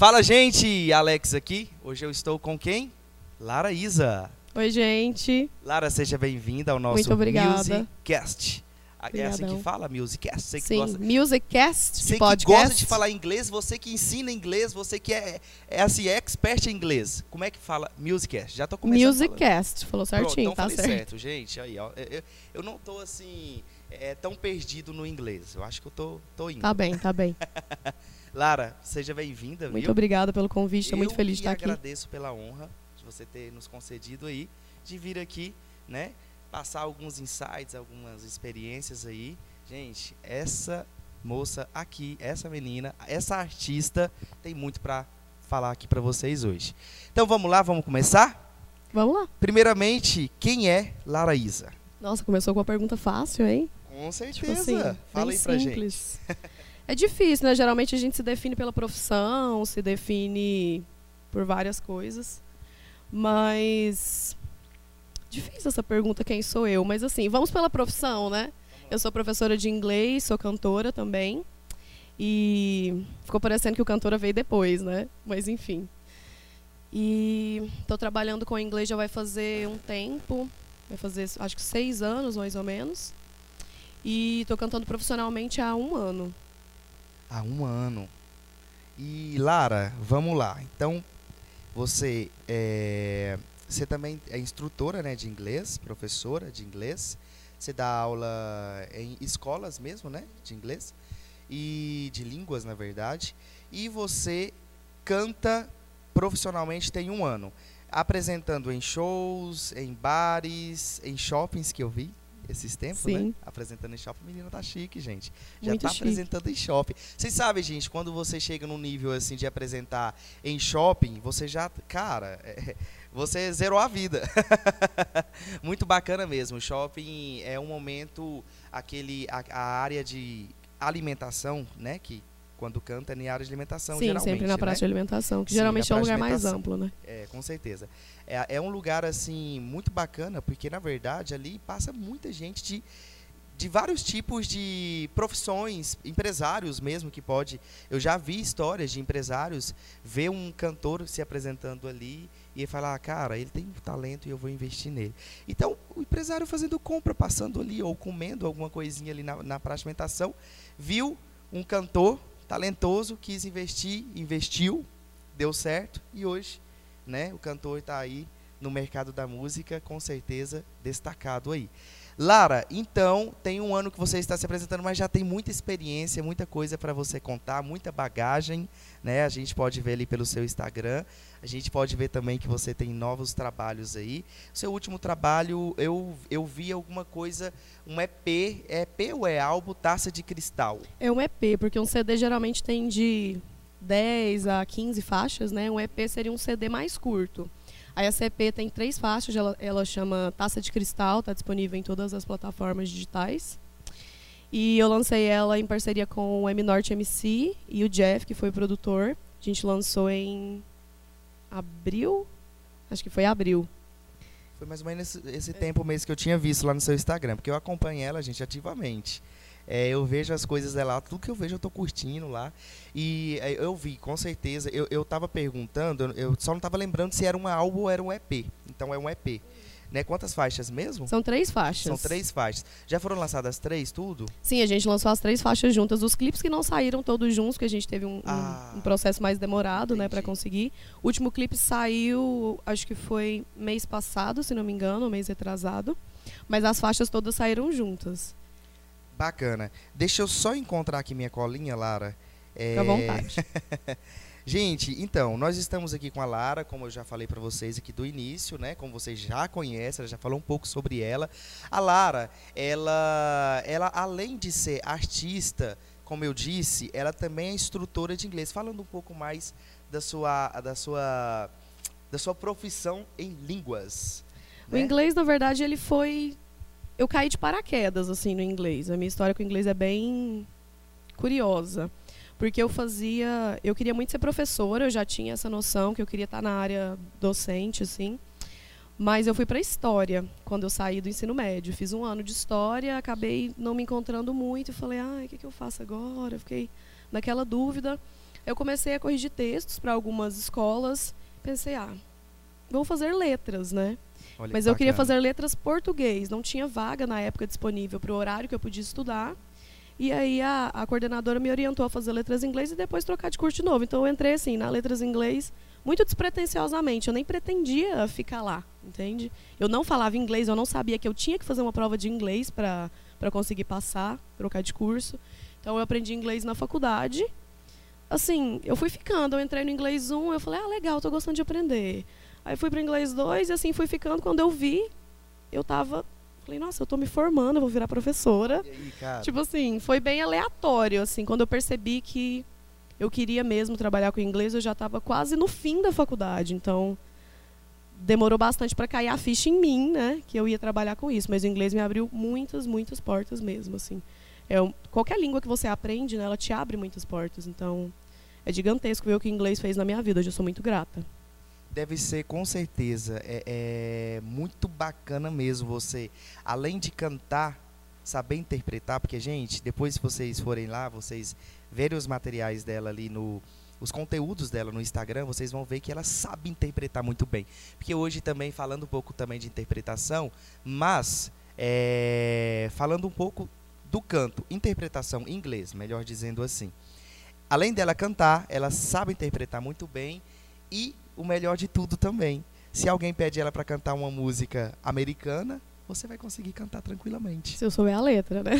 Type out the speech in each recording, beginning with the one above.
Fala, gente! Alex aqui. Hoje eu estou com quem? Lara Isa. Oi, gente. Lara, seja bem-vinda ao nosso Muito obrigada. Musicast. É assim que fala, Musicast? Você que Sim, gosta, Musicast, você que podcast. gosta de falar inglês, você que ensina inglês, você que é, é assim, expert em inglês. Como é que fala Musicast? Já tô começando. Musicast, falou Pronto, certinho, então tá certo. certo, gente. Aí, ó, eu, eu- não tô assim é, tão perdido no inglês. Eu acho que eu tô, tô indo. Tá bem, tá bem. Lara, seja bem-vinda, viu? Muito obrigada pelo convite, estou muito Eu feliz de estar aqui. agradeço pela honra de você ter nos concedido aí, de vir aqui, né? Passar alguns insights, algumas experiências aí. Gente, essa moça aqui, essa menina, essa artista tem muito pra falar aqui pra vocês hoje. Então vamos lá, vamos começar? Vamos lá. Primeiramente, quem é Lara Isa? Nossa, começou com uma pergunta fácil, hein? Com certeza. Tipo assim, Fala aí pra gente. É difícil, né? Geralmente a gente se define pela profissão, se define por várias coisas. Mas. Difícil essa pergunta, quem sou eu? Mas assim, vamos pela profissão, né? Eu sou professora de inglês, sou cantora também. E ficou parecendo que o cantora veio depois, né? Mas enfim. E estou trabalhando com inglês já vai fazer um tempo. Vai fazer acho que seis anos, mais ou menos. E estou cantando profissionalmente há um ano. Há um ano. E Lara, vamos lá. Então, você é, você também é instrutora né, de inglês, professora de inglês. Você dá aula em escolas mesmo, né? De inglês. E de línguas, na verdade. E você canta profissionalmente tem um ano. Apresentando em shows, em bares, em shoppings que eu vi esses tempos, né? Sim. Apresentando em shopping, menina tá chique, gente. Já Muito tá chique. apresentando em shopping. Vocês sabem, gente, quando você chega num nível assim de apresentar em shopping, você já, cara, é, você zerou a vida. Muito bacana mesmo. O shopping é um momento aquele a, a área de alimentação, né, que quando canta é na área de alimentação, Sim, geralmente, sempre na né? praça de alimentação, que Sim, geralmente é um lugar mais amplo, né? É, com certeza. É, é um lugar, assim, muito bacana, porque, na verdade, ali passa muita gente de, de vários tipos de profissões, empresários mesmo, que pode... Eu já vi histórias de empresários ver um cantor se apresentando ali e falar, cara, ele tem um talento e eu vou investir nele. Então, o empresário fazendo compra, passando ali, ou comendo alguma coisinha ali na, na praça de alimentação, viu um cantor talentoso, quis investir, investiu, deu certo, e hoje né? O cantor está aí no mercado da música, com certeza destacado aí. Lara, então tem um ano que você está se apresentando, mas já tem muita experiência, muita coisa para você contar, muita bagagem, né? A gente pode ver ali pelo seu Instagram, a gente pode ver também que você tem novos trabalhos aí. Seu último trabalho, eu, eu vi alguma coisa, um EP, é EP ou é álbum Taça de Cristal? É um EP, porque um CD geralmente tem de 10 a 15 faixas, né? Um EP seria um CD mais curto. Essa EP tem três faixas, ela, ela chama Taça de Cristal, está disponível em todas as plataformas digitais. E eu lancei ela em parceria com o M Norte MC e o Jeff, que foi o produtor. A gente lançou em abril, acho que foi abril. Foi mais ou menos esse, esse tempo mesmo que eu tinha visto lá no seu Instagram, porque eu acompanho ela, gente, ativamente. É, eu vejo as coisas dela, tudo que eu vejo eu tô curtindo lá. E é, eu vi, com certeza. Eu, eu tava perguntando, eu- só não tava lembrando se era um álbum ou era um EP. Então é um EP. Né? Quantas faixas mesmo? São três faixas. São três faixas. Já foram lançadas três, tudo? Sim, a gente lançou as três faixas juntas. Os clipes que não saíram todos juntos, que a gente teve um, Ah, um processo mais demorado, né, para conseguir. O último clipe saiu, acho que foi mês passado, se não me engano, mês retrasado. Mas as faixas todas saíram juntas. Bacana. Deixa eu só encontrar aqui minha colinha, Lara. É, Fica à vontade. Gente, então, nós estamos aqui com a Lara, como eu já falei para vocês aqui do início, né? Como vocês já conhecem, ela já falou um pouco sobre ela. A Lara, ela, ela além de ser artista, como eu disse, ela também é instrutora de inglês. Falando um pouco mais da sua, da sua, da sua profissão em línguas. O né? inglês, na verdade, ele foi. Eu caí de paraquedas, assim, no inglês. A minha história com o inglês é bem curiosa. Porque eu fazia. Eu queria muito ser professora, eu já tinha essa noção que eu queria estar na área docente, assim. Mas eu fui para história quando eu saí do ensino médio. Fiz um ano de história, acabei não me encontrando muito. e Falei, ai, o que, que eu faço agora? Eu fiquei naquela dúvida. Eu comecei a corrigir textos para algumas escolas. Pensei, ah, vou fazer letras, né? Olha Mas que eu queria fazer letras português. Não tinha vaga na época disponível para o horário que eu podia estudar. E aí a, a coordenadora me orientou a fazer letras em inglês e depois trocar de curso de novo. Então eu entrei assim na letras em inglês muito despretensiosamente. Eu nem pretendia ficar lá, entende? Eu não falava inglês, eu não sabia que eu tinha que fazer uma prova de inglês para para conseguir passar, trocar de curso. Então eu aprendi inglês na faculdade. Assim, eu fui ficando, eu entrei no inglês 1, eu falei: "Ah, legal, tô gostando de aprender". Aí fui para inglês 2 e assim fui ficando. Quando eu vi, eu tava falei: "Nossa, eu tô me formando, eu vou virar professora". Aí? Tipo assim, foi bem aleatório, assim, quando eu percebi que eu queria mesmo trabalhar com inglês, eu já estava quase no fim da faculdade, então demorou bastante para cair a ficha em mim, né, que eu ia trabalhar com isso, mas o inglês me abriu muitas, muitas portas mesmo, assim. É qualquer língua que você aprende, né, ela te abre muitas portas, então é gigantesco ver o que o inglês fez na minha vida, hoje eu sou muito grata. Deve ser, com certeza, é, é muito bacana mesmo você, além de cantar, saber interpretar, porque, gente, depois se vocês forem lá, vocês verem os materiais dela ali no. Os conteúdos dela no Instagram, vocês vão ver que ela sabe interpretar muito bem. Porque hoje também, falando um pouco também de interpretação, mas é, falando um pouco do canto, interpretação em inglês, melhor dizendo assim. Além dela cantar, ela sabe interpretar muito bem e o melhor de tudo também. Se alguém pede ela para cantar uma música americana, você vai conseguir cantar tranquilamente. Se eu souber a letra, né?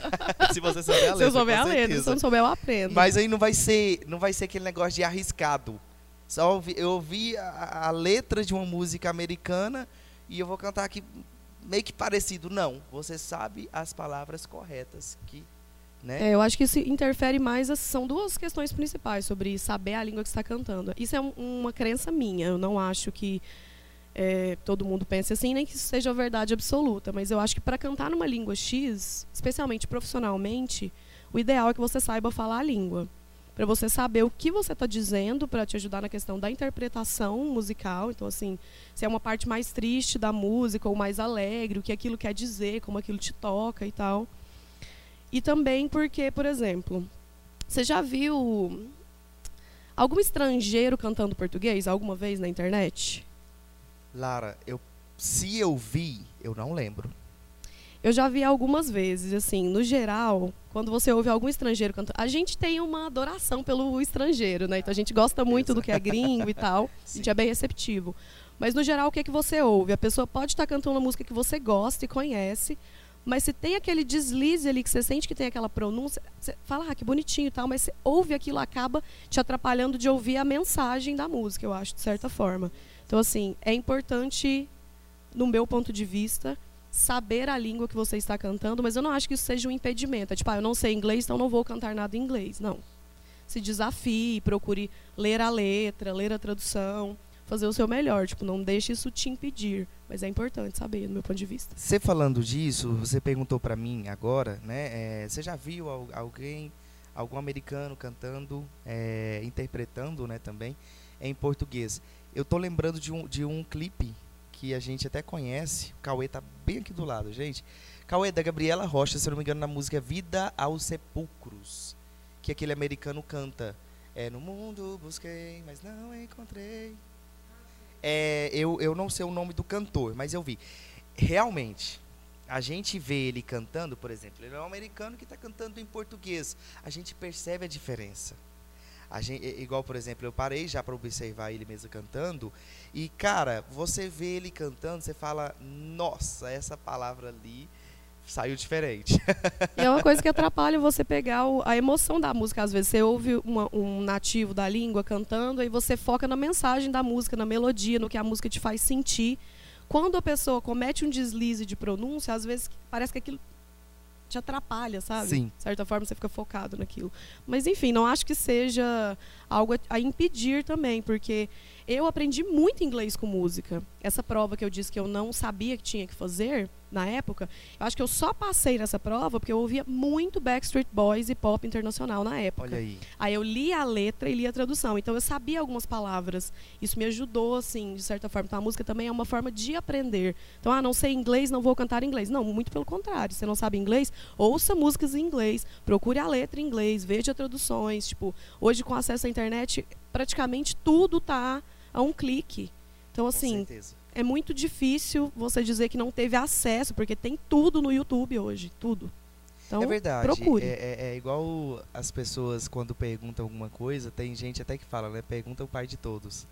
se você souber a letra, se eu souber a letra, se certeza. eu não souber, eu aprendo. Mas aí não vai ser, não vai ser aquele negócio de arriscado. Só ouvi, eu ouvi a, a letra de uma música americana e eu vou cantar aqui meio que parecido. Não, você sabe as palavras corretas que, né? É, eu acho que isso interfere mais. as- São duas questões principais sobre saber a língua que está cantando. Isso é um- uma crença minha. Eu não acho que é, todo mundo pense assim, nem que isso seja verdade absoluta. Mas eu acho que para cantar numa língua X, especialmente profissionalmente, o ideal é que você saiba falar a língua. Para você saber o que você está dizendo, para te ajudar na questão da interpretação musical. Então, assim, se é uma parte mais triste da música ou mais alegre, o que aquilo quer dizer, como aquilo te toca e tal. E também porque, por exemplo, você já viu algum estrangeiro cantando português alguma vez na internet? Lara, eu, se eu vi, eu não lembro. Eu já vi algumas vezes, assim, no geral, quando você ouve algum estrangeiro cantando, a gente tem uma adoração pelo estrangeiro, né? Então a gente gosta muito do que é gringo e tal, a gente é bem receptivo. Mas no geral, o que é que você ouve? A pessoa pode estar cantando uma música que você gosta e conhece, mas se tem aquele deslize ali que você sente que tem aquela pronúncia, você fala, ah, que bonitinho e tal, mas você ouve aquilo, acaba te atrapalhando de ouvir a mensagem da música, eu acho, de certa forma. Então, assim, é importante, no meu ponto de vista, saber a língua que você está cantando, mas eu não acho que isso seja um impedimento. É tipo, ah, eu não sei inglês, então não vou cantar nada em inglês. Não. Se desafie, procure ler a letra, ler a tradução, fazer o seu melhor. Tipo, não deixe isso te impedir. Mas é importante saber, do meu ponto de vista. Você falando disso, você perguntou pra mim agora, né? é, você já viu al- alguém, algum americano cantando, é, interpretando, né, também, em português? Eu tô lembrando de um, de um clipe que a gente até conhece. O Cauê tá bem aqui do lado, gente. Cauê da Gabriela Rocha, se eu não me engano, na música Vida aos Sepulcros, que aquele americano canta. É, no mundo busquei, mas não encontrei. É, eu, eu não sei o nome do cantor, mas eu vi. Realmente, a gente vê ele cantando, por exemplo, ele é um americano que está cantando em português. A gente percebe a diferença. A gente, igual, por exemplo, eu parei já para observar ele mesmo cantando. E, cara, você vê ele cantando, você fala, nossa, essa palavra ali saiu diferente. E é uma coisa que atrapalha você pegar o- a emoção da música. Às vezes você ouve uma- um nativo da língua cantando e você foca na mensagem da música, na melodia, no que a música te faz sentir. Quando a pessoa comete um deslize de pronúncia, às vezes parece que aquilo te atrapalha, sabe? Sim. De certa forma você fica focado naquilo. Mas enfim, não acho que seja algo a- a impedir também, porque eu aprendi muito inglês com música. Essa prova que eu disse que eu não sabia que tinha que fazer, na época, eu acho que eu só passei nessa prova porque eu ouvia muito Backstreet Boys e pop internacional na época. Olha aí. Aí eu li a letra e li a tradução. Então eu sabia algumas palavras. Isso me ajudou, assim, de certa forma. Então a música também é uma forma de aprender. Então, ah, não sei inglês, não vou cantar inglês. Não, muito pelo contrário. Você não sabe inglês, ouça músicas em inglês, procure a letra em inglês, veja traduções. Tipo, hoje com acesso à internet, praticamente tudo tá a um clique. Então, assim, é muito difícil você dizer que não teve acesso, porque tem tudo no YouTube hoje, tudo. Então, é verdade. procure. É, é- é igual as pessoas quando perguntam alguma coisa, tem gente até que fala, né? Pergunta o pai de todos.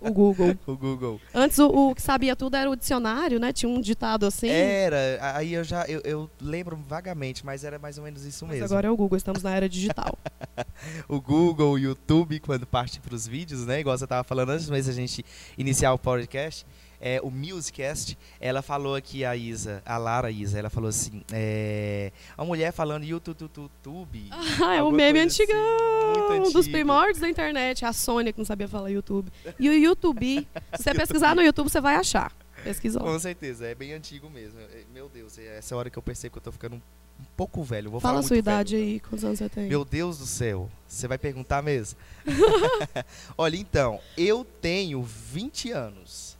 o Google. o Google. Antes, o, o que sabia tudo era o dicionário, né? Tinha um ditado assim. Era, aí eu já eu, eu lembro vagamente, mas era mais ou menos isso mas mesmo. agora é o Google, estamos na era digital. o Google, o YouTube, quando parte para os vídeos, né? Igual você tava falando antes mesmo a gente iniciar o podcast, é, o Musicast, ela falou aqui, a Isa, a Lara Isa, ela falou assim, é, uma mulher falando YouTube, ah, é um meme assim, antigão, muito um dos primórdios da internet. A Sônia que não sabia falar YouTube. E o YouTube, se você pesquisar no YouTube, você vai achar. Pesquisa lá. Com certeza, é bem antigo mesmo. É, Meu Deus, é essa hora que eu percebo que eu tô ficando um, um pouco velho. Vou Fala falar a sua muito velho, idade então. aí, quantos anos você tem? Meu Deus do céu, você vai perguntar mesmo? Olha, então, eu tenho 20 anos.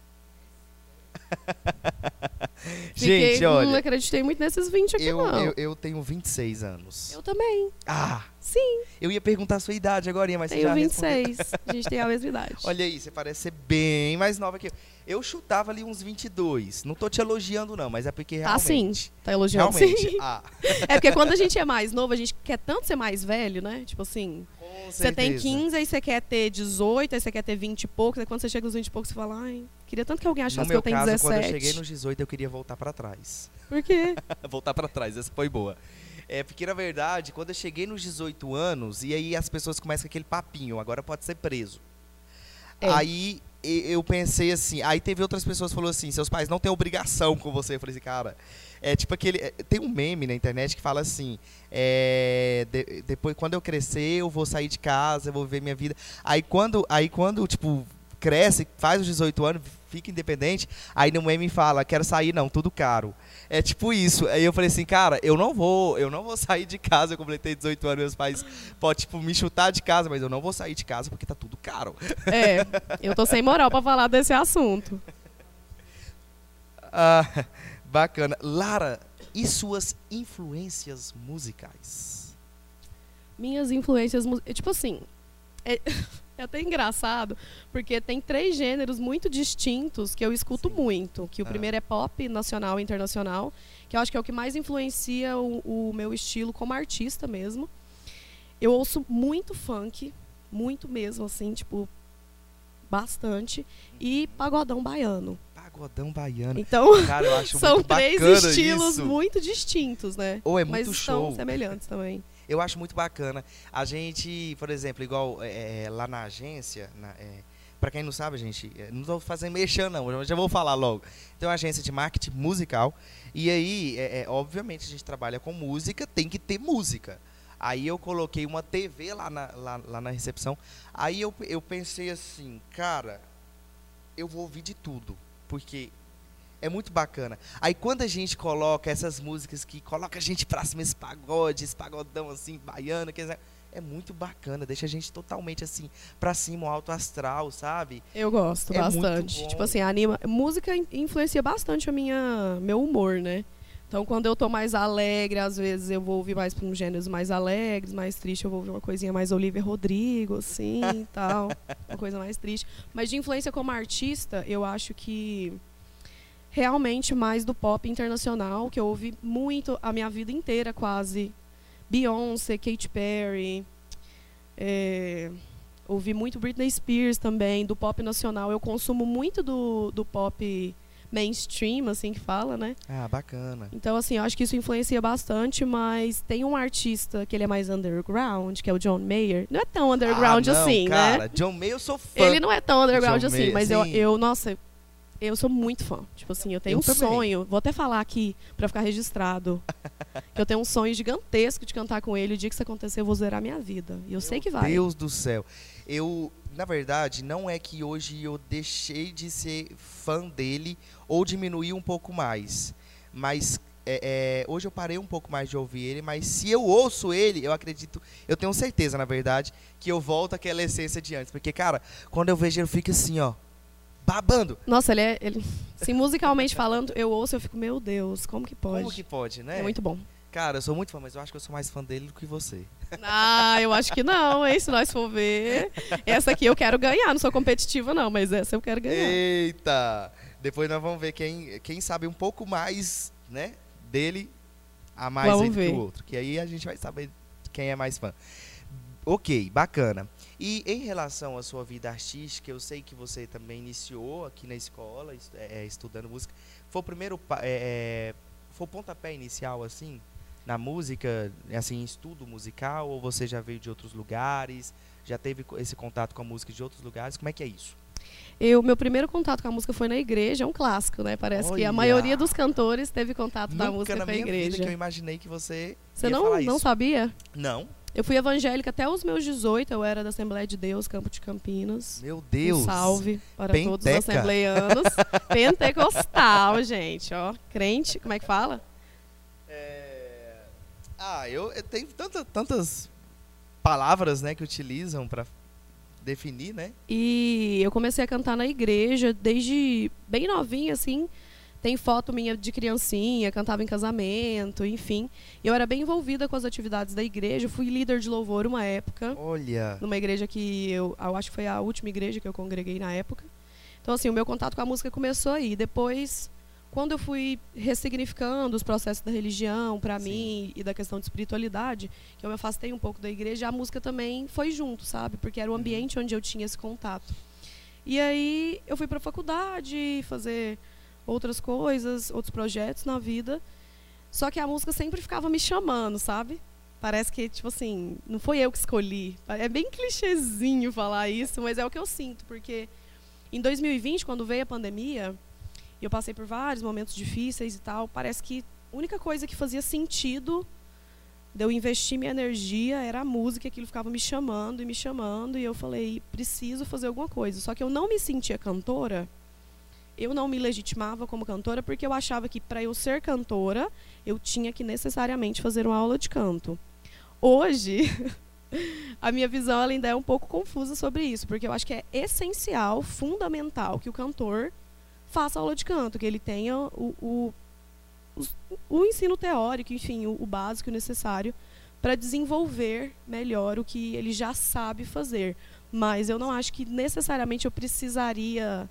Fiquei- Gente, Não olha, acreditei muito nesses 20 aqui, eu, não. eu, eu tenho 26 anos. Eu também. Ah, Sim, eu ia perguntar a sua idade agora, mas você tenho já respondeu. 26. A gente tem a mesma idade. Olha aí, você parece ser bem mais nova que eu. Eu chutava ali uns 22. Não tô te elogiando, não, mas é porque Tá sim. realmente. Tá elogiando Realmente. sim. Ah, É porque quando a gente é mais novo, a gente quer tanto ser mais velho, né? Tipo assim, você tem certeza. 15, aí você quer ter 18, aí você quer ter 20 e poucos, aí quando você chega nos 20 e poucos, você fala, ai, queria tanto que alguém achasse que eu tenho caso, 17. quando eu cheguei nos 18, eu queria voltar pra trás. Por quê? voltar pra trás, essa foi boa. É, porque na verdade, quando eu cheguei nos 18 anos, e aí as pessoas começam com aquele papinho, agora pode ser preso. É. Aí eu pensei assim, aí teve outras pessoas que falaram assim, seus pais não têm obrigação com você. Eu falei assim, cara, é tipo aquele. é, tem um meme na internet que fala assim, é, de- depois, quando eu crescer, eu vou sair de casa, eu vou viver minha vida. Aí quando, aí quando, tipo, cresce, faz os 18 anos, fica independente, aí no meme fala, quero sair, não, tudo caro. É tipo isso. Aí eu falei assim, cara, eu não vou, eu não vou sair de casa. Eu completei 18 anos, meus pais podem, tipo, me chutar de casa, mas eu não vou sair de casa porque tá tudo caro. É, eu tô sem moral pra falar desse assunto. Ah, bacana. Lara, e suas influências musicais? Minhas influências, mus- é, tipo assim, é, é até engraçado, porque tem três gêneros muito distintos que eu escuto Sim. muito. Que o Ah. primeiro é pop, nacional e internacional, que eu acho que é o que mais influencia o, o meu estilo como artista mesmo. Eu ouço muito funk, muito mesmo, assim, tipo, bastante. E pagodão baiano. Pagodão baiano. Então, Cara, são muito três estilos isso. muito distintos, né? Ou é Mas muito são show. semelhantes também. Eu acho muito bacana. A gente, por exemplo, igual é, é, lá na agência, na, é, para quem não sabe, gente, é, não estou fazendo mexendo não, já vou falar logo. Tem uma agência de marketing musical e aí, é, é, obviamente, a gente trabalha com música, tem que ter música. Aí eu coloquei uma TV lá na, lá, lá na recepção. Aí eu, eu pensei assim, cara, eu vou ouvir de tudo, porque é muito bacana. Aí quando a gente coloca essas músicas que coloca a gente pra cima, esse pagode, esse pagodão assim, baiano, quer dizer, é muito bacana, deixa a gente totalmente assim, pra cima, o alto astral, sabe? Eu gosto É bastante. Tipo assim, anima. Música in- influencia bastante a minha, meu humor, né? Então, quando eu tô mais alegre, às vezes eu vou ouvir mais para uns gêneros mais alegres, mais triste, eu vou ouvir uma coisinha mais Olivia Rodrigo, assim, e tal. Uma coisa mais triste. Mas de influência como artista, eu acho que realmente mais do pop internacional, que eu ouvi muito a minha vida inteira, quase. Beyoncé, Katy Perry. é, ouvi muito Britney Spears também, do pop nacional. Eu consumo muito do, do pop mainstream, assim que fala, né? Ah, bacana. Então, assim, eu acho que isso influencia bastante, mas tem um artista que ele é mais underground, que é o John Mayer. Não é tão underground ah, não, assim, cara, né? John Mayer eu sou fã. Ele não é tão underground John assim, Mayer, mas eu, eu, nossa, eu sou muito fã. Tipo assim, eu tenho Eu um também. sonho, vou até falar aqui pra ficar registrado, que eu tenho um sonho gigantesco de cantar com ele. O dia que isso acontecer, eu vou zerar minha vida. E eu sei que vai. Deus do céu. Eu, na verdade, não é que hoje eu deixei de ser fã dele ou diminuí um pouco mais. mas é, é, hoje eu parei um pouco mais de ouvir ele, mas se eu ouço ele, eu acredito, eu tenho certeza, na verdade, que eu volto àquela essência de antes. Porque, cara, quando eu vejo ele, fica assim, ó, babando. Nossa, ele é. Ele, assim, musicalmente falando, eu ouço eu fico, meu Deus, como que pode? Como que pode, né? É muito bom. Cara, eu sou muito fã, mas eu acho que eu sou mais fã dele do que você. Ah, eu acho que não, hein? Se nós for ver. Essa aqui eu quero ganhar, não sou competitiva, não, mas essa eu quero ganhar. Eita! Depois nós vamos ver quem, quem sabe um pouco mais, né? Dele a mais Vamos ver. que o outro. Que aí a gente vai saber quem é mais fã. Ok, bacana. E em relação à sua vida artística, eu sei que você também iniciou aqui na escola, é, é, estudando música. Foi o primeiro, é, é, foi o pontapé inicial, assim, na música, assim, em estudo musical? Ou você já veio de outros lugares? Já teve esse contato com a música de outros lugares? Como é que é isso? Eu, meu primeiro contato com a música foi na igreja, é um clássico, né? Parece que a Olha! maioria dos cantores teve contato da Nunca música na com a minha vida igreja. que eu imaginei que você Você não, não sabia? Não? Eu fui evangélica até os meus 18, eu era da Assembleia de Deus, Campo de Campinas. Meu Um Deus. salve para todos os Penteca. assembleianos. Pentecostal, gente, ó. Crente, como é que fala? É, Ah, eu, eu tenho tanta, tantas palavras, né, que utilizam para definir, né? E eu comecei a cantar na igreja desde bem novinha, assim. Tem foto minha de criancinha, cantava em casamento, enfim. Eu era bem envolvida com as atividades da igreja. Fui líder de louvor uma época, Olha, numa igreja que eu, eu acho que foi a última igreja que eu congreguei na época. Então, assim, o meu contato com a música começou aí. Depois, quando eu fui ressignificando os processos da religião para mim e da questão de espiritualidade, que eu me afastei um pouco da igreja, a música também foi junto, sabe? Porque era o Uhum. ambiente onde eu tinha esse contato. E aí eu fui para a faculdade fazer outras coisas, outros projetos na vida. Só que a música sempre ficava me chamando, sabe? Parece que, tipo assim, não foi eu que escolhi. É bem clichêzinho falar isso, mas é o que eu sinto, porque em 2020, quando veio a pandemia, e eu passei por vários momentos difíceis e tal, parece que a única coisa que fazia sentido de eu investir minha energia era a música, aquilo ficava me chamando e me chamando, e eu falei, preciso fazer alguma coisa. Só que eu não me sentia cantora, eu não me legitimava como cantora, porque eu achava que para eu ser cantora, eu tinha que necessariamente fazer uma aula de canto. Hoje, a minha visão ainda é um pouco confusa sobre isso, porque eu acho que é essencial, fundamental, que o cantor faça aula de canto, que ele tenha o, o, o ensino teórico, enfim, o, o básico necessário para desenvolver melhor o que ele já sabe fazer. Mas eu não acho que necessariamente eu precisaria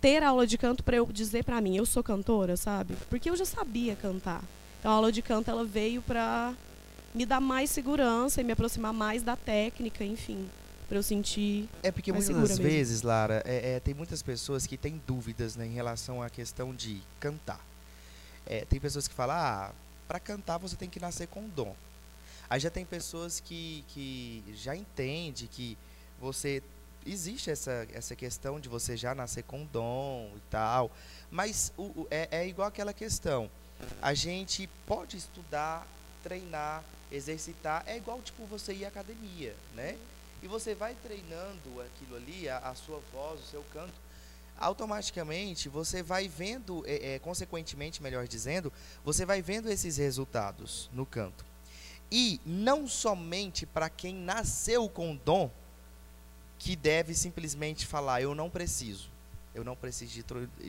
ter aula de canto para eu dizer para mim, eu sou cantora, sabe? Porque eu já sabia cantar. Então a aula de canto ela veio para me dar mais segurança e me aproximar mais da técnica, enfim, para eu sentir é porque muitas mesmo. vezes, Lara, é, é, tem muitas pessoas que têm dúvidas né, em relação à questão de cantar. É, tem pessoas que falam, ah, para cantar você tem que nascer com dom. Aí já tem pessoas que, que já entende que você existe essa, essa questão de você já nascer com dom e tal, mas o, o- é, é igual aquela questão. A gente pode estudar, treinar, exercitar, é igual tipo você ir à academia, né? E você vai treinando aquilo ali, a, a sua voz, o seu canto, automaticamente você vai vendo, é, é, consequentemente, melhor dizendo, você vai vendo esses resultados no canto. E não somente para quem nasceu com dom, que deve simplesmente falar, eu não preciso. Eu não preciso de,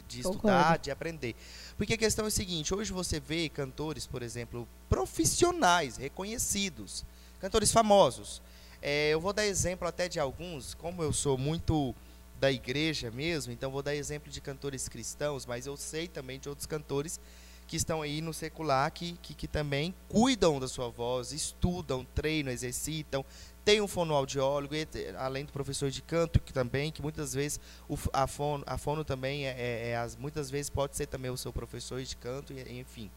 de estudar, de aprender. Porque a questão é a seguinte, hoje você vê cantores, por exemplo, profissionais, reconhecidos, cantores famosos. É, eu vou dar exemplo até de alguns, como eu sou muito da igreja mesmo, então vou dar exemplo de cantores cristãos, mas eu sei também de outros cantores que estão aí no secular que, que, que também cuidam da sua voz, estudam, treinam, exercitam, tem um fonoaudiólogo, além do professor de canto, que também, que muitas vezes o, a, fono, a fono também é, é- é as, muitas vezes pode ser também o seu professor de canto, enfim.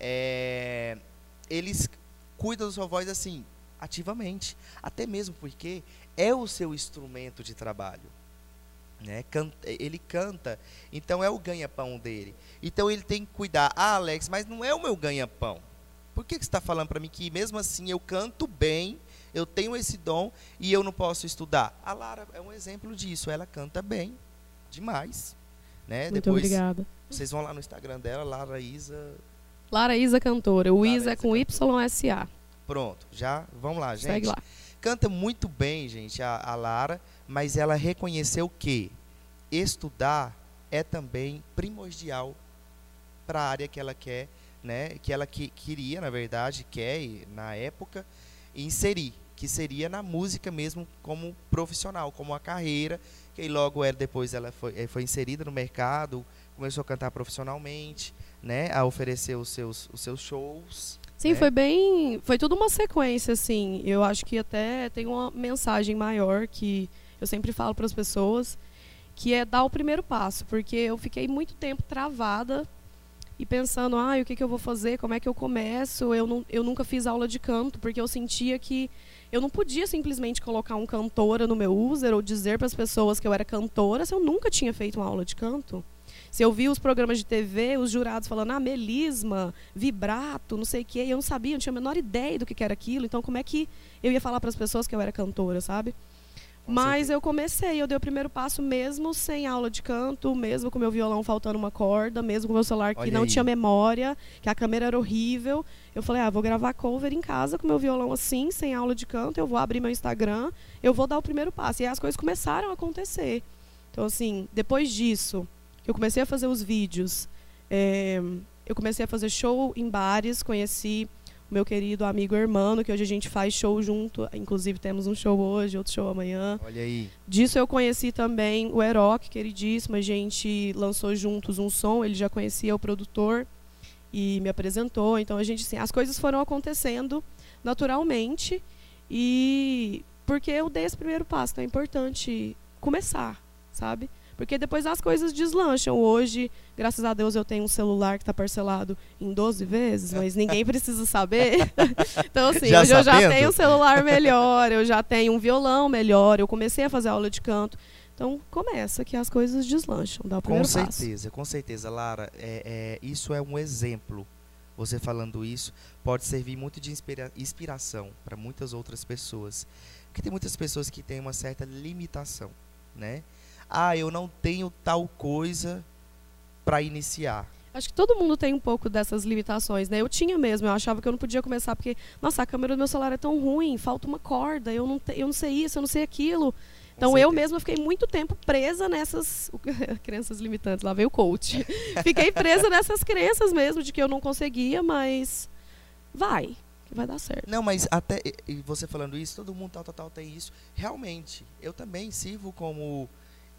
É, eles cuidam da sua voz assim, ativamente. Até mesmo porque é o seu instrumento de trabalho. Né? Ele canta, então é o ganha-pão dele. Então ele tem que cuidar. Ah, Alex, mas não é o meu ganha-pão. Por que, que você está falando para mim que mesmo assim eu canto bem, eu tenho esse dom e eu não posso estudar? A Lara é um exemplo disso. Ela canta bem, demais. Né? Muito Depois obrigada. vocês vão lá no Instagram dela, Lara Isa. Lara Isa Cantora. O Lara Isa é com. YSA. Pronto, já vamos lá, gente. Segue lá. Canta muito bem, gente, a, a Lara, mas ela reconheceu que estudar é também primordial para a área que ela quer, né? Que ela que, queria, na verdade, quer na época inserir, que seria na música mesmo como profissional, como uma carreira. Que logo ela depois ela foi, eh, foi inserida no mercado, começou a cantar profissionalmente, né? A oferecer os seus os seus shows. Sim, né? foi bem. Foi tudo uma sequência, assim. Eu acho que até tem uma mensagem maior que eu sempre falo para as pessoas, que é dar o primeiro passo, porque eu fiquei muito tempo travada e pensando, ah, o que, que eu vou fazer, como é que eu começo? Eu, não, eu nunca fiz aula de canto, porque eu sentia que eu não podia simplesmente colocar um cantora no meu user ou dizer para as pessoas que eu era cantora se eu nunca tinha feito uma aula de canto. Se eu via os programas de TV, os jurados falando, ah, melisma, vibrato, não sei o quê, e eu não sabia, não tinha a menor ideia do que era aquilo, então como é que eu ia falar para as pessoas que eu era cantora, sabe? Com Mas certeza. eu comecei, eu dei o primeiro passo mesmo sem aula de canto, mesmo com meu violão faltando uma corda, mesmo com meu celular que Olha não aí. tinha memória, que a câmera era horrível. Eu falei, ah, vou gravar cover em casa com meu violão assim, sem aula de canto, eu vou abrir meu Instagram, eu vou dar o primeiro passo. E aí as coisas começaram a acontecer. Então, assim, depois disso, eu comecei a fazer os vídeos, eh, eu comecei a fazer show em bares, conheci o meu querido amigo Hermano, que hoje a gente faz show junto, inclusive temos um show hoje, outro show amanhã. Olha aí. Disso eu conheci também o Eroc, queridíssimo. A gente lançou juntos um som, ele já conhecia o produtor e me apresentou. Então a gente, assim, as coisas foram acontecendo naturalmente e porque eu dei esse primeiro passo. Então é importante começar, sabe? Porque depois as coisas deslancham. Hoje, graças a Deus, eu tenho um celular que está parcelado em 12 vezes, mas ninguém precisa saber. então, assim, Já hoje eu já tenho um celular melhor, eu já tenho um violão melhor, eu comecei a fazer aula de canto. Então, começa que as coisas deslancham, dá o Com primeiro passo. certeza, com certeza, Lara. É, é, isso é um exemplo. Você falando isso pode servir muito de inspira- inspiração para muitas outras pessoas. Porque tem muitas pessoas que têm uma certa limitação, né? Ah, eu não tenho tal coisa para iniciar. Acho que todo mundo tem um pouco dessas limitações, né? Eu tinha mesmo, eu achava que eu não podia começar porque, nossa, a câmera do meu celular é tão ruim, falta uma corda, eu não, te- eu não sei isso, eu não sei aquilo. Então eu mesma fiquei muito tempo presa nessas crenças limitantes, lá veio o coach. fiquei presa nessas crenças mesmo de que eu não conseguia, mas vai, que vai dar certo. Não, mas até e você falando isso, todo mundo tal, tal, tal tem isso. Realmente, eu também sirvo como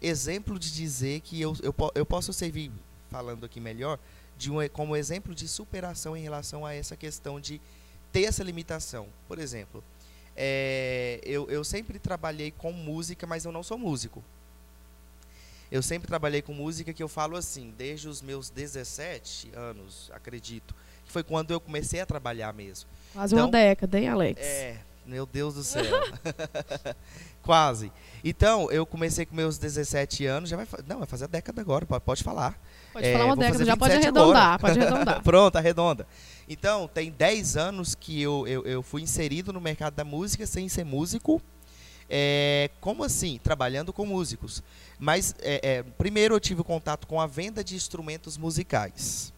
exemplo de dizer que eu, eu, eu posso servir, falando aqui melhor, de um, como exemplo de superação em relação a essa questão de ter essa limitação. Por exemplo, é, eu, eu sempre trabalhei com música, mas eu não sou músico. Eu sempre trabalhei com música que eu falo assim, desde os meus 17 anos, acredito, que foi quando eu comecei a trabalhar mesmo. Quase Então, uma década, hein, Alex? É, meu Deus do céu. Quase. Então, eu comecei com meus 17 anos, já vai, não, vai fazer a década agora, pode, pode falar. Pode É, falar uma década, já pode 27 arredondar, agora. pode arredondar. Pronto, arredonda. Então, tem 10 anos que eu, eu, eu fui inserido no mercado da música sem ser músico. É, como assim? Trabalhando com músicos. Mas, é, é, primeiro eu tive contato com a venda de instrumentos musicais.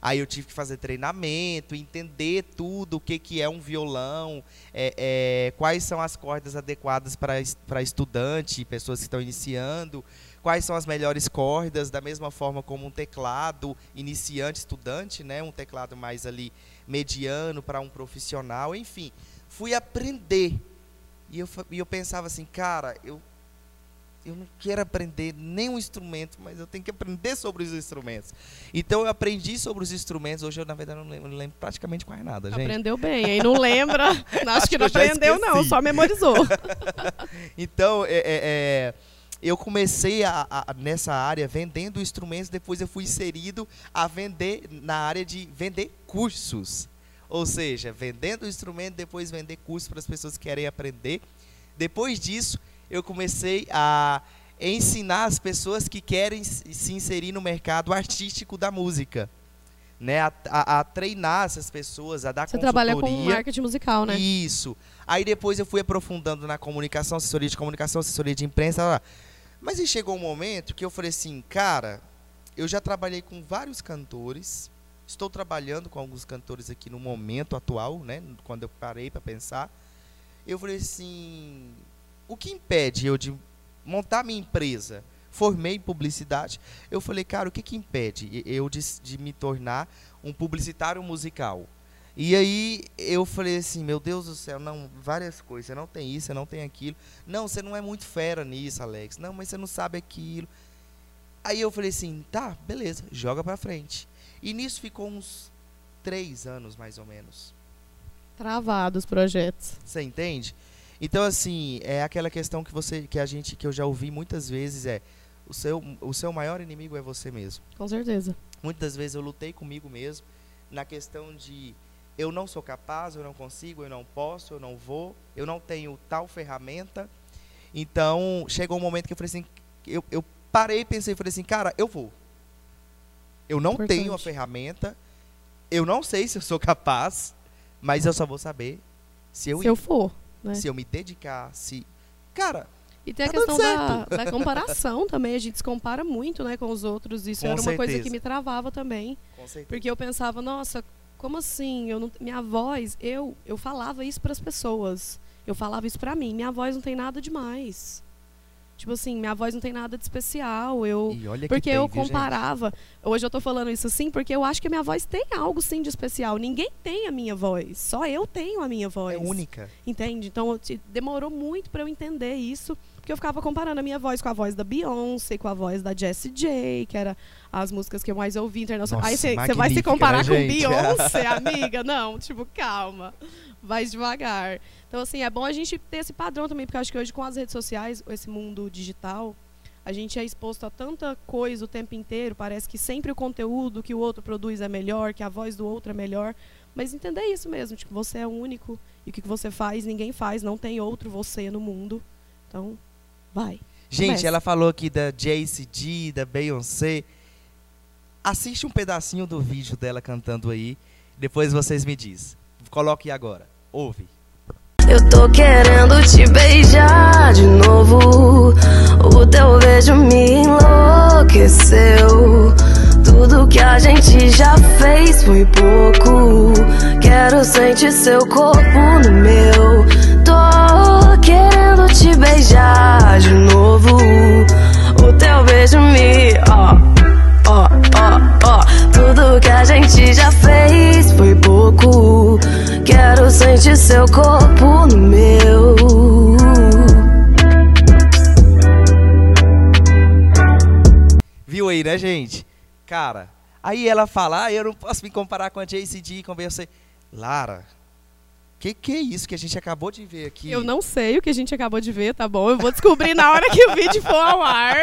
Aí eu tive que fazer treinamento, entender tudo, o que, que é um violão, é, é, quais são as cordas adequadas para es- para estudante, pessoas que estão iniciando, quais são as melhores cordas, da mesma forma como um teclado iniciante, estudante, né, um teclado mais ali mediano para um profissional, enfim, fui aprender. E eu, e eu pensava assim, cara, eu eu não quero aprender nenhum instrumento, mas eu tenho que aprender sobre os instrumentos. Então eu aprendi sobre os instrumentos. Hoje eu, na verdade, não lembro, não lembro praticamente quase nada, gente. Aprendeu bem, aí não lembra. Acho, que que não aprendeu, não, só memorizou. Então, é, é, é, eu comecei a- a- nessa área vendendo instrumentos, depois eu fui inserido a vender na área de vender cursos. Ou seja, vendendo o instrumento, depois vender cursos para as pessoas que querem aprender. Depois disso, eu comecei a ensinar as pessoas que querem se se inserir no mercado artístico da música. Né? A, a- a treinar essas pessoas, a dar Você trabalha com marketing musical, né? Isso. Aí depois eu fui aprofundando na comunicação, assessoria de comunicação, assessoria de imprensa. lá. Mas aí chegou um momento que eu falei assim, cara, eu já trabalhei com vários cantores, estou trabalhando com alguns cantores aqui no momento atual, né? Quando eu parei para pensar, eu falei assim, o que impede eu de montar minha empresa? Formei publicidade. Eu falei, cara, o que, que impede eu de, de me tornar um publicitário musical? E aí eu falei assim, meu Deus do céu, não, várias coisas, você não tem isso, você não tem aquilo. Não, você não é muito fera nisso, Alex. Não, mas você não sabe aquilo. Aí eu falei assim, tá, beleza, joga pra frente. E nisso ficou uns três anos, mais ou menos. Travados os projetos. Você entende? Então, assim, é aquela questão que você, que a gente, que eu já ouvi muitas vezes, é o seu, o seu maior inimigo é você mesmo. Com certeza. Muitas vezes eu lutei comigo mesmo na questão de eu não sou capaz, eu não consigo, eu não posso, eu não vou, eu não tenho tal ferramenta. Então, chegou um momento que eu falei assim, eu, eu parei e pensei, falei assim, cara, eu vou. Eu não Importante. tenho a ferramenta, eu não sei se eu sou capaz, mas eu só vou saber se eu se ir, eu for, né? se eu me dedicar, se cara, e tem a tá questão da, da, comparação também. A gente se compara muito né, com os outros. Isso com era uma certeza. coisa que me travava também. Porque eu pensava, nossa, como assim? Eu não, minha voz, eu, eu falava isso para as pessoas. Eu falava isso para mim. Minha voz não tem nada demais. Tipo assim, minha voz não tem nada de especial. Eu porque tem, eu comparava. Gente? Hoje eu tô falando isso assim porque eu acho que a minha voz tem algo sim de especial. Ninguém tem a minha voz. Só eu tenho a minha voz. É única. Entende? Então demorou muito para eu entender isso. Porque eu ficava comparando a minha voz com a voz da Beyoncé, com a voz da Jessie J, que era as músicas que eu mais ouvi internacional. Aí você vai se comparar né, com Beyoncé, amiga? Não, tipo, calma. Vai devagar. Então, assim, é bom a gente ter esse padrão também, porque eu acho que hoje com as redes sociais, esse mundo digital, a gente é exposto a tanta coisa o tempo inteiro, parece que sempre o conteúdo que o outro produz é melhor, que a voz do outro é melhor. Mas entender isso mesmo, tipo, você é único e o que você faz, ninguém faz, não tem outro você no mundo. Então, Vai. Gente, ela falou aqui da JCD, da Beyoncé. Assiste um pedacinho do vídeo dela cantando aí. Depois vocês me dizem. Coloque agora. Ouve. Eu tô querendo te beijar de novo. O teu beijo me enlouqueceu. Tudo que a gente já fez foi pouco. Quero sentir seu corpo no meu. Tô querendo te beijar de novo. O teu beijo me. Ó, ó, ó, ó. Tudo que a gente já fez foi pouco. Quero sentir seu corpo no meu. Viu aí, né, gente? Cara, aí ela fala, ah, eu não posso me comparar com a JCD, com você. Lara, que que é isso que a gente acabou de ver aqui? Eu não sei o que a gente acabou de ver, tá bom? Eu vou descobrir na hora que o vídeo for ao ar.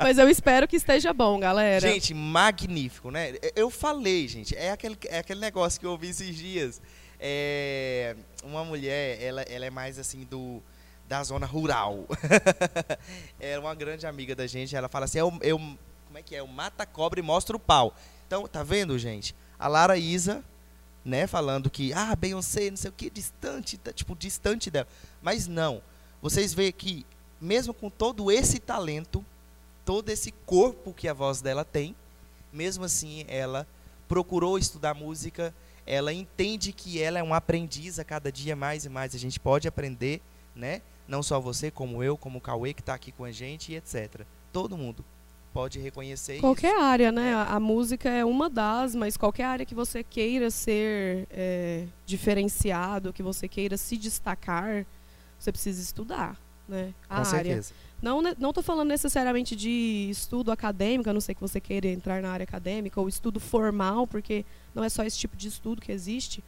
Mas eu espero que esteja bom, galera. Gente, magnífico, né? Eu falei, gente, é aquele, é aquele negócio que eu ouvi esses dias. É, uma mulher, ela, ela é mais assim do da zona rural. é uma grande amiga da gente. Ela fala assim: eu, eu como é que é? O mata cobra e mostra o pau. Então, tá vendo, gente? A Lara Isa, né, falando que, ah, Beyoncé, não sei o que, distante, tá, tipo, distante dela. Mas não. Vocês veem que, mesmo com todo esse talento, todo esse corpo que a voz dela tem, mesmo assim, ela procurou estudar música, ela entende que ela é um aprendiz a cada dia mais e mais. A gente pode aprender, né? Não só você, como eu, como o Cauê, que está aqui com a gente, e etc. Todo mundo pode reconhecer qualquer isso. área né a, a, música é uma das mas qualquer área que você queira ser é, diferenciado que você queira se destacar você precisa estudar né a Com área certeza. não não estou falando necessariamente de estudo acadêmico a não ser que você queira entrar na área acadêmica ou estudo formal porque não é só esse tipo de estudo que existe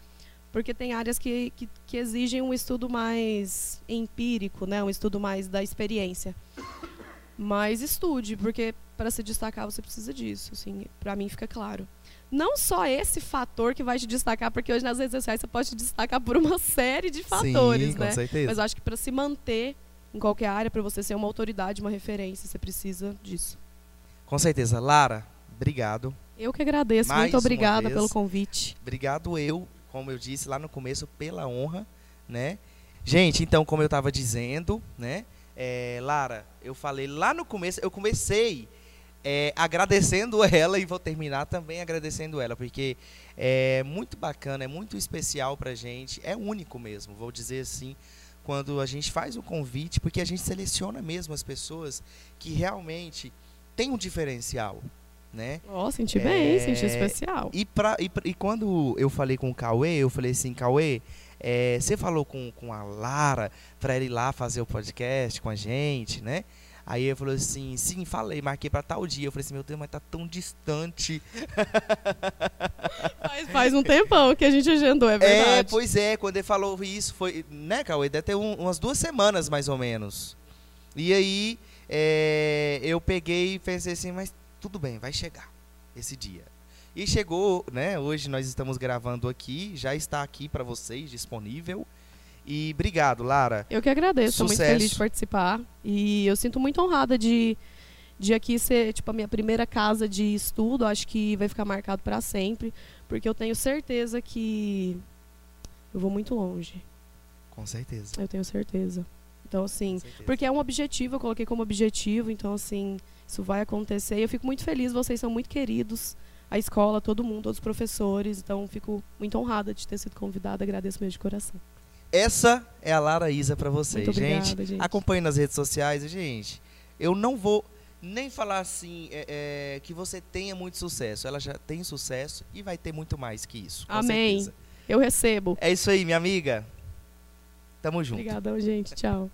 porque tem áreas que, que, que exigem um estudo mais empírico né um estudo mais da experiência mas estude, porque para se destacar você precisa disso, assim, para mim fica claro. Não só esse fator que vai te destacar, porque hoje nas redes sociais você pode te destacar por uma série de fatores, Sim, né? Certeza. Mas acho que para se manter em qualquer área, para você ser uma autoridade, uma referência, você precisa disso. Com certeza. Lara, obrigado. Eu que agradeço. Mais Muito obrigada pelo convite. Obrigado eu, como eu disse lá no começo, pela honra, né? Gente, então, como eu estava dizendo, né? É, Lara, eu falei lá no começo, eu comecei é, agradecendo ela e vou terminar também agradecendo ela, porque é muito bacana, é muito especial pra gente, é único mesmo, vou dizer assim, quando a gente faz o convite, porque a gente seleciona mesmo as pessoas que realmente têm um diferencial. Né? Ó, oh, senti bem, é, senti especial. E, pra, e, e quando eu falei com o Cauê, eu falei assim, Cauê, é, você falou com, com a Lara para ele ir lá fazer o podcast com a gente, né? Aí ele falou assim, sim, falei, marquei para tal dia. Eu falei assim, meu Deus, mas tá tão distante. Faz, faz um tempão que a gente agendou, é, é verdade. É, pois é, quando ele falou isso, foi, né, Cauê? Deve ter um, umas duas semanas, mais ou menos. E aí, é, eu peguei e pensei assim, mas tudo bem, vai chegar esse dia. E chegou, né? Hoje nós estamos gravando aqui, já está aqui para vocês disponível. E obrigado, Lara. Eu que agradeço, estou muito feliz de participar. E eu sinto muito honrada de, de aqui ser tipo, a minha primeira casa de estudo. Acho que vai ficar marcado para sempre. Porque eu tenho certeza que eu vou muito longe. Com certeza. Eu tenho certeza. Então, assim, porque é um objetivo, eu coloquei como objetivo. Então, assim, isso vai acontecer. E eu fico muito feliz, vocês são muito queridos a escola, todo mundo, todos os professores. Então, fico muito honrada de ter sido convidada. Agradeço mesmo de coração. Essa é a Lara Isa para vocês, muito gente. Obrigada, gente. Acompanhe nas redes sociais. Gente, eu não vou nem falar assim é, é, que você tenha muito sucesso. Ela já tem sucesso e vai ter muito mais que isso. Amém. Certeza. Eu recebo. É isso aí, minha amiga. Tamo junto. Obrigadão, gente. Tchau.